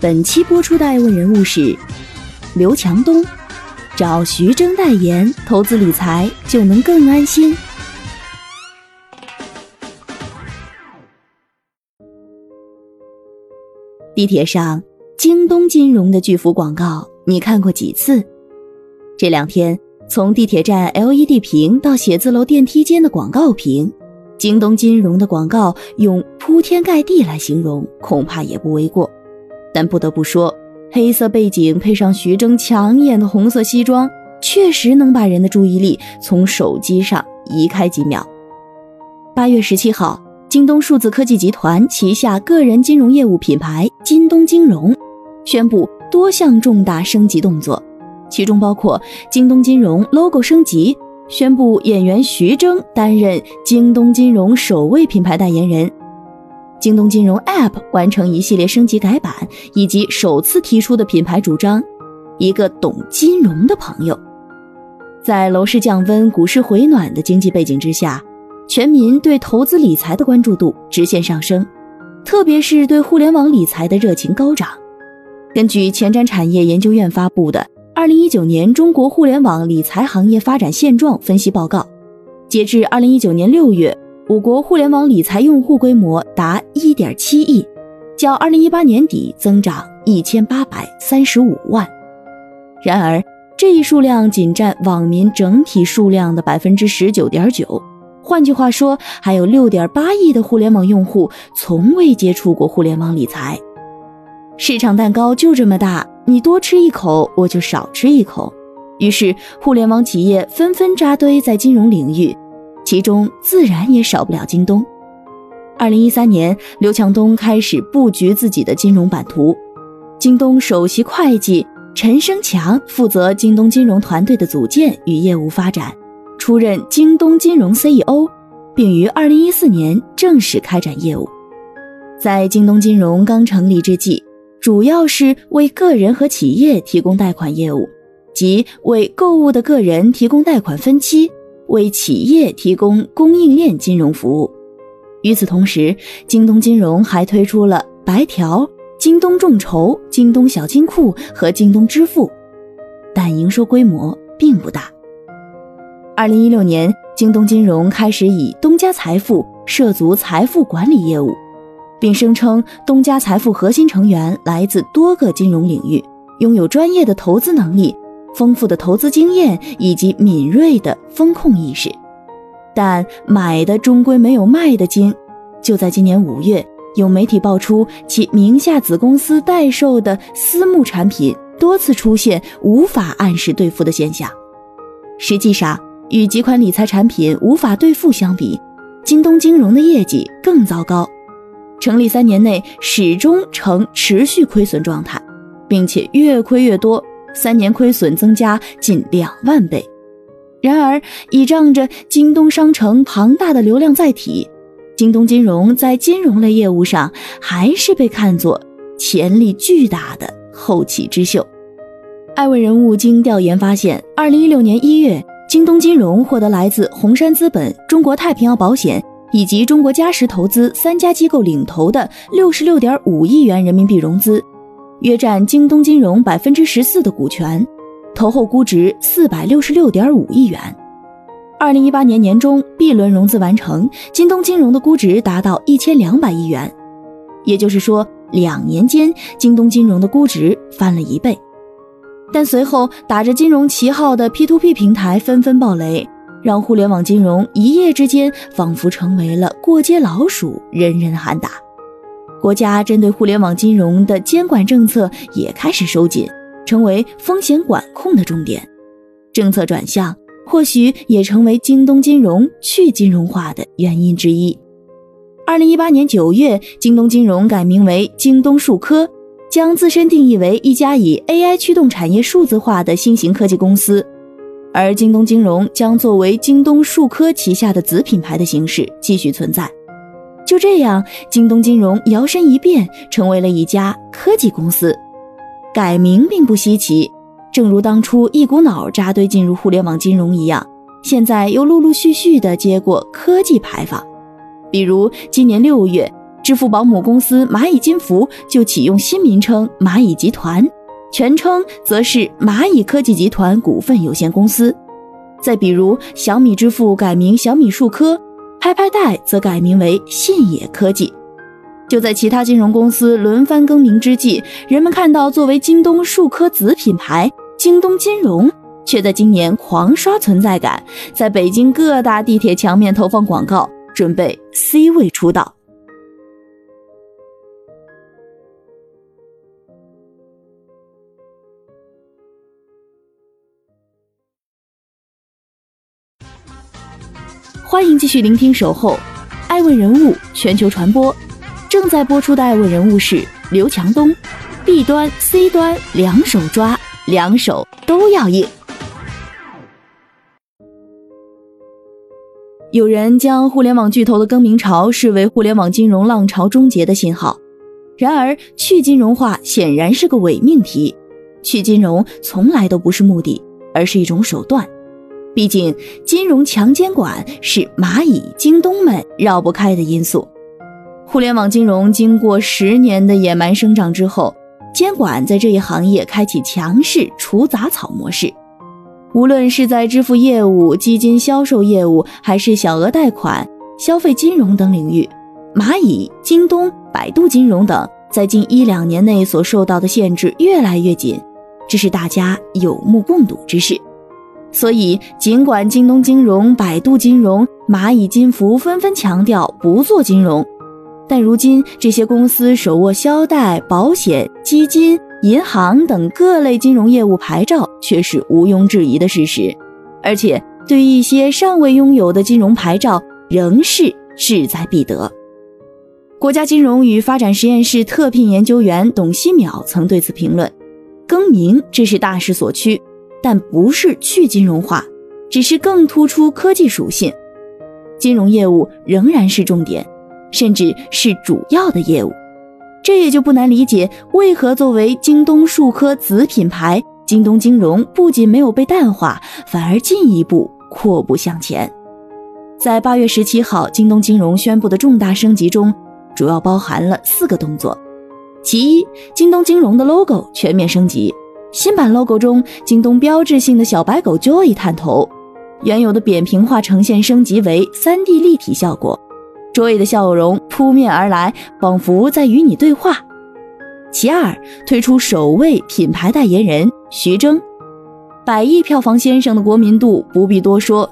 本期播出的爱问人物是刘强东，找徐峥代言，投资理财就能更安心。地铁上，京东金融的巨幅广告，你看过几次？这两天，从地铁站 LED 屏到写字楼电梯间的广告屏，京东金融的广告用铺天盖地来形容，恐怕也不为过。但不得不说，黑色背景配上徐峥抢眼的红色西装，确实能把人的注意力从手机上移开几秒。八月十七号。京东数字科技集团旗下个人金融业务品牌京东金融宣布多项重大升级动作，其中包括京东金融 logo 升级，宣布演员徐峥担任京东金融首位品牌代言人；京东金融 App 完成一系列升级改版，以及首次提出的品牌主张“一个懂金融的朋友”。在楼市降温、股市回暖的经济背景之下。全民对投资理财的关注度直线上升，特别是对互联网理财的热情高涨。根据前瞻产业研究院发布的《二零一九年中国互联网理财行业发展现状分析报告》，截至二零一九年六月，我国互联网理财用户规模达一点七亿，较二零一八年底增长一千八百三十五万。然而，这一数量仅占网民整体数量的百分之十九点九。换句话说，还有六点八亿的互联网用户从未接触过互联网理财，市场蛋糕就这么大，你多吃一口，我就少吃一口。于是，互联网企业纷纷扎堆在金融领域，其中自然也少不了京东。二零一三年，刘强东开始布局自己的金融版图，京东首席会计陈生强负责京东金融团队的组建与业务发展。出任京东金融 CEO，并于二零一四年正式开展业务。在京东金融刚成立之际，主要是为个人和企业提供贷款业务，即为购物的个人提供贷款分期，为企业提供供应链金融服务。与此同时，京东金融还推出了白条、京东众筹、京东小金库和京东支付，但营收规模并不大。二零一六年，京东金融开始以东家财富涉足财富管理业务，并声称东家财富核心成员来自多个金融领域，拥有专业的投资能力、丰富的投资经验以及敏锐的风控意识。但买的终归没有卖的精。就在今年五月，有媒体爆出其名下子公司代售的私募产品多次出现无法按时兑付的现象。实际上，与几款理财产品无法兑付相比，京东金融的业绩更糟糕，成立三年内始终呈持续亏损状态，并且越亏越多，三年亏损增加近两万倍。然而，倚仗着京东商城庞大的流量载体，京东金融在金融类业务上还是被看作潜力巨大的后起之秀。艾问人物经调研发现，二零一六年一月。京东金融获得来自红杉资本、中国太平洋保险以及中国嘉实投资三家机构领投的六十六点五亿元人民币融资，约占京东金融百分之十四的股权，投后估值四百六十六点五亿元。二零一八年年中 B 轮融资完成，京东金融的估值达到一千两百亿元，也就是说，两年间京东金融的估值翻了一倍。但随后打着金融旗号的 P2P 平台纷纷爆雷，让互联网金融一夜之间仿佛成为了过街老鼠，人人喊打。国家针对互联网金融的监管政策也开始收紧，成为风险管控的重点。政策转向或许也成为京东金融去金融化的原因之一。二零一八年九月，京东金融改名为京东数科。将自身定义为一家以 AI 驱动产业数字化的新型科技公司，而京东金融将作为京东数科旗下的子品牌的形式继续存在。就这样，京东金融摇身一变成为了一家科技公司。改名并不稀奇，正如当初一股脑扎堆进入互联网金融一样，现在又陆陆续续的接过科技牌坊，比如今年六月。支付宝母公司蚂蚁金服就启用新名称蚂蚁集团，全称则是蚂蚁科技集团股份有限公司。再比如，小米支付改名小米数科，拍拍贷则改名为信野科技。就在其他金融公司轮番更名之际，人们看到作为京东数科子品牌京东金融，却在今年狂刷存在感，在北京各大地铁墙面投放广告，准备 C 位出道。欢迎继续聆听《守候》，爱问人物全球传播，正在播出的爱问人物是刘强东。B 端、C 端两手抓，两手都要硬。有人将互联网巨头的更名潮视为互联网金融浪潮终结的信号，然而去金融化显然是个伪命题。去金融从来都不是目的，而是一种手段。毕竟，金融强监管是蚂蚁、京东们绕不开的因素。互联网金融经过十年的野蛮生长之后，监管在这一行业开启强势除杂草模式。无论是在支付业务、基金销售业务，还是小额贷款、消费金融等领域，蚂蚁、京东、百度金融等在近一两年内所受到的限制越来越紧，这是大家有目共睹之事。所以，尽管京东金融、百度金融、蚂蚁金服纷纷强调不做金融，但如今这些公司手握销贷、保险、基金、银行等各类金融业务牌照，却是毋庸置疑的事实。而且，对于一些尚未拥有的金融牌照，仍是志在必得。国家金融与发展实验室特聘研究员董希淼曾对此评论：“更名，这是大势所趋。”但不是去金融化，只是更突出科技属性。金融业务仍然是重点，甚至是主要的业务。这也就不难理解，为何作为京东数科子品牌，京东金融不仅没有被淡化，反而进一步阔步向前。在八月十七号，京东金融宣布的重大升级中，主要包含了四个动作：其一，京东金融的 logo 全面升级。新版 logo 中，京东标志性的小白狗 Joy 探头，原有的扁平化呈现升级为 3D 立体效果，Joy 的笑容扑面而来，仿佛在与你对话。其二，推出首位品牌代言人徐峥，百亿票房先生的国民度不必多说，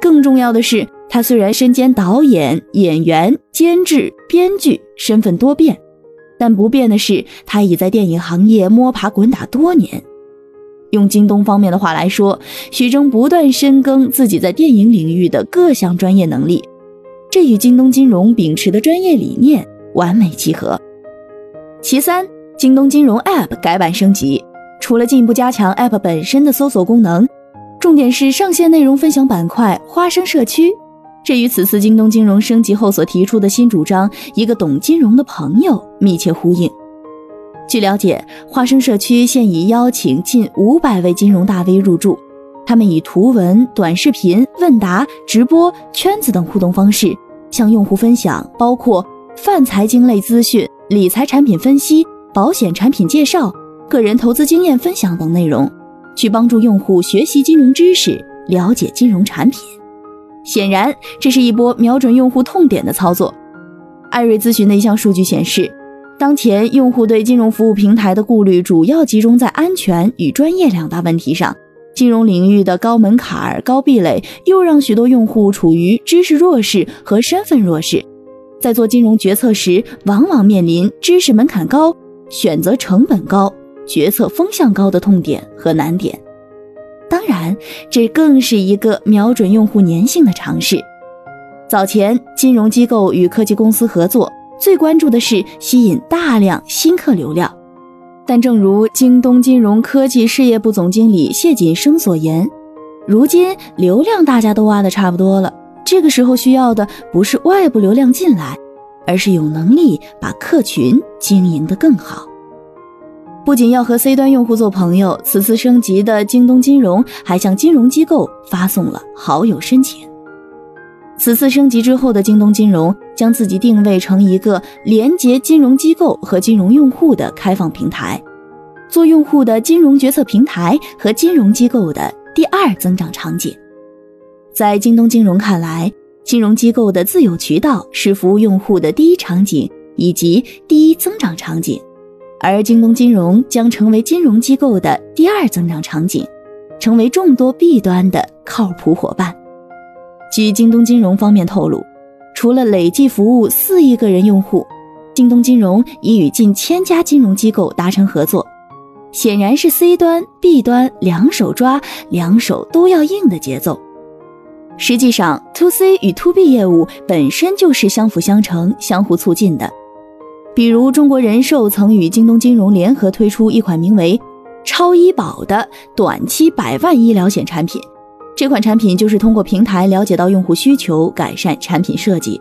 更重要的是，他虽然身兼导演、演员、监制、编剧，身份多变。但不变的是，他已在电影行业摸爬滚打多年。用京东方面的话来说，徐峥不断深耕自己在电影领域的各项专业能力，这与京东金融秉持的专业理念完美契合。其三，京东金融 App 改版升级，除了进一步加强 App 本身的搜索功能，重点是上线内容分享板块“花生社区”。这与此次京东金融升级后所提出的新主张“一个懂金融的朋友”密切呼应。据了解，花生社区现已邀请近五百位金融大 V 入驻，他们以图文、短视频、问答、直播、圈子等互动方式，向用户分享包括泛财经类资讯、理财产品分析、保险产品介绍、个人投资经验分享等内容，去帮助用户学习金融知识，了解金融产品。显然，这是一波瞄准用户痛点的操作。艾瑞咨询的一项数据显示，当前用户对金融服务平台的顾虑主要集中在安全与专业两大问题上。金融领域的高门槛、高壁垒，又让许多用户处于知识弱势和身份弱势，在做金融决策时，往往面临知识门槛高、选择成本高、决策风向高的痛点和难点。当然，这更是一个瞄准用户粘性的尝试。早前，金融机构与科技公司合作，最关注的是吸引大量新客流量。但正如京东金融科技事业部总经理谢锦生所言，如今流量大家都挖的差不多了，这个时候需要的不是外部流量进来，而是有能力把客群经营得更好。不仅要和 C 端用户做朋友，此次升级的京东金融还向金融机构发送了好友申请。此次升级之后的京东金融将自己定位成一个连接金融机构和金融用户的开放平台，做用户的金融决策平台和金融机构的第二增长场景。在京东金融看来，金融机构的自有渠道是服务用户的第一场景以及第一增长场景。而京东金融将成为金融机构的第二增长场景，成为众多 B 端的靠谱伙伴。据京东金融方面透露，除了累计服务四亿个人用户，京东金融已与近千家金融机构达成合作，显然是 C 端、B 端两手抓、两手都要硬的节奏。实际上，To C 与 To B 业务本身就是相辅相成、相互促进的。比如，中国人寿曾与京东金融联合推出一款名为“超医保”的短期百万医疗险产品。这款产品就是通过平台了解到用户需求，改善产品设计。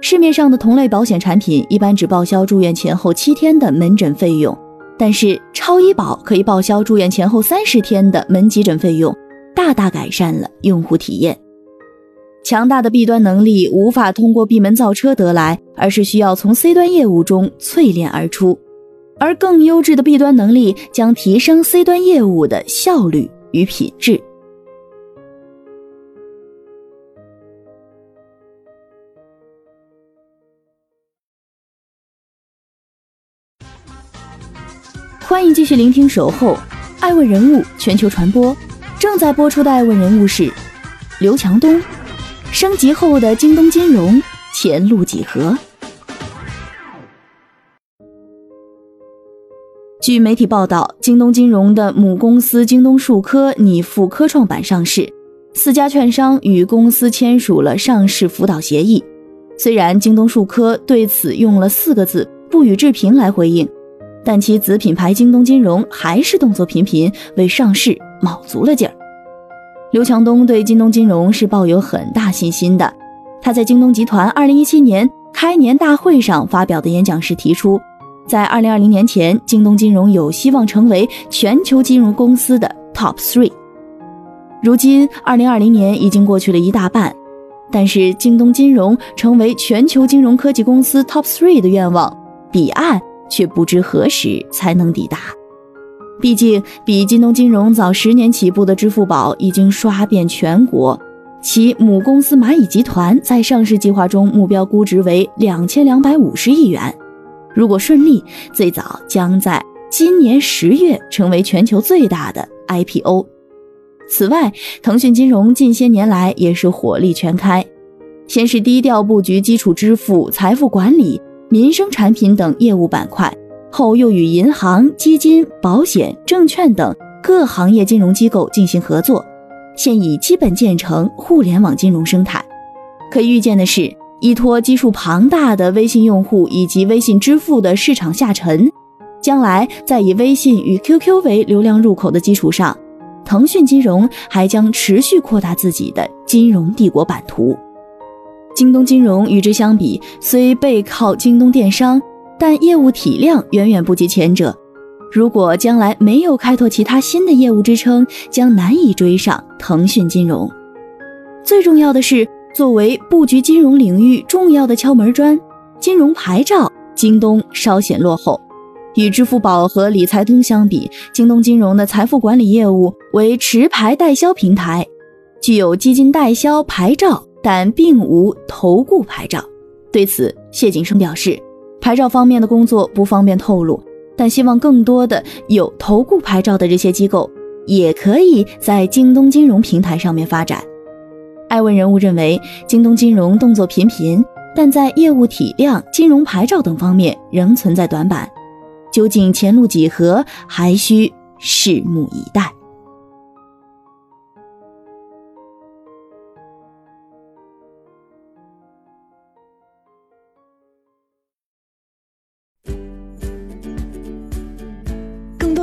市面上的同类保险产品一般只报销住院前后七天的门诊费用，但是超医保可以报销住院前后三十天的门急诊费用，大大改善了用户体验。强大的 B 端能力无法通过闭门造车得来，而是需要从 C 端业务中淬炼而出，而更优质的 B 端能力将提升 C 端业务的效率与品质。欢迎继续聆听《守候》，爱问人物全球传播，正在播出的爱问人物是刘强东。升级后的京东金融前路几何？据媒体报道，京东金融的母公司京东数科拟赴科创板上市，四家券商与公司签署了上市辅导协议。虽然京东数科对此用了四个字“不予置评”来回应，但其子品牌京东金融还是动作频频，为上市卯足了劲儿。刘强东对京东金融是抱有很大信心的。他在京东集团2017年开年大会上发表的演讲时提出，在2020年前，京东金融有希望成为全球金融公司的 Top Three。如今，2020年已经过去了一大半，但是京东金融成为全球金融科技公司 Top Three 的愿望，彼岸却不知何时才能抵达。毕竟，比京东金融早十年起步的支付宝已经刷遍全国，其母公司蚂蚁集团在上市计划中目标估值为两千两百五十亿元。如果顺利，最早将在今年十月成为全球最大的 IPO。此外，腾讯金融近些年来也是火力全开，先是低调布局基础支付、财富管理、民生产品等业务板块。后又与银行、基金、保险、证券等各行业金融机构进行合作，现已基本建成互联网金融生态。可以预见的是，依托基数庞大的微信用户以及微信支付的市场下沉，将来在以微信与 QQ 为流量入口的基础上，腾讯金融还将持续扩大自己的金融帝国版图。京东金融与之相比，虽背靠京东电商。但业务体量远远不及前者，如果将来没有开拓其他新的业务支撑，将难以追上腾讯金融。最重要的是，作为布局金融领域重要的敲门砖，金融牌照，京东稍显落后。与支付宝和理财通相比，京东金融的财富管理业务为持牌代销平台，具有基金代销牌照，但并无投顾牌照。对此，谢景生表示。牌照方面的工作不方便透露，但希望更多的有投顾牌照的这些机构也可以在京东金融平台上面发展。爱问人物认为，京东金融动作频频，但在业务体量、金融牌照等方面仍存在短板，究竟前路几何，还需拭目以待。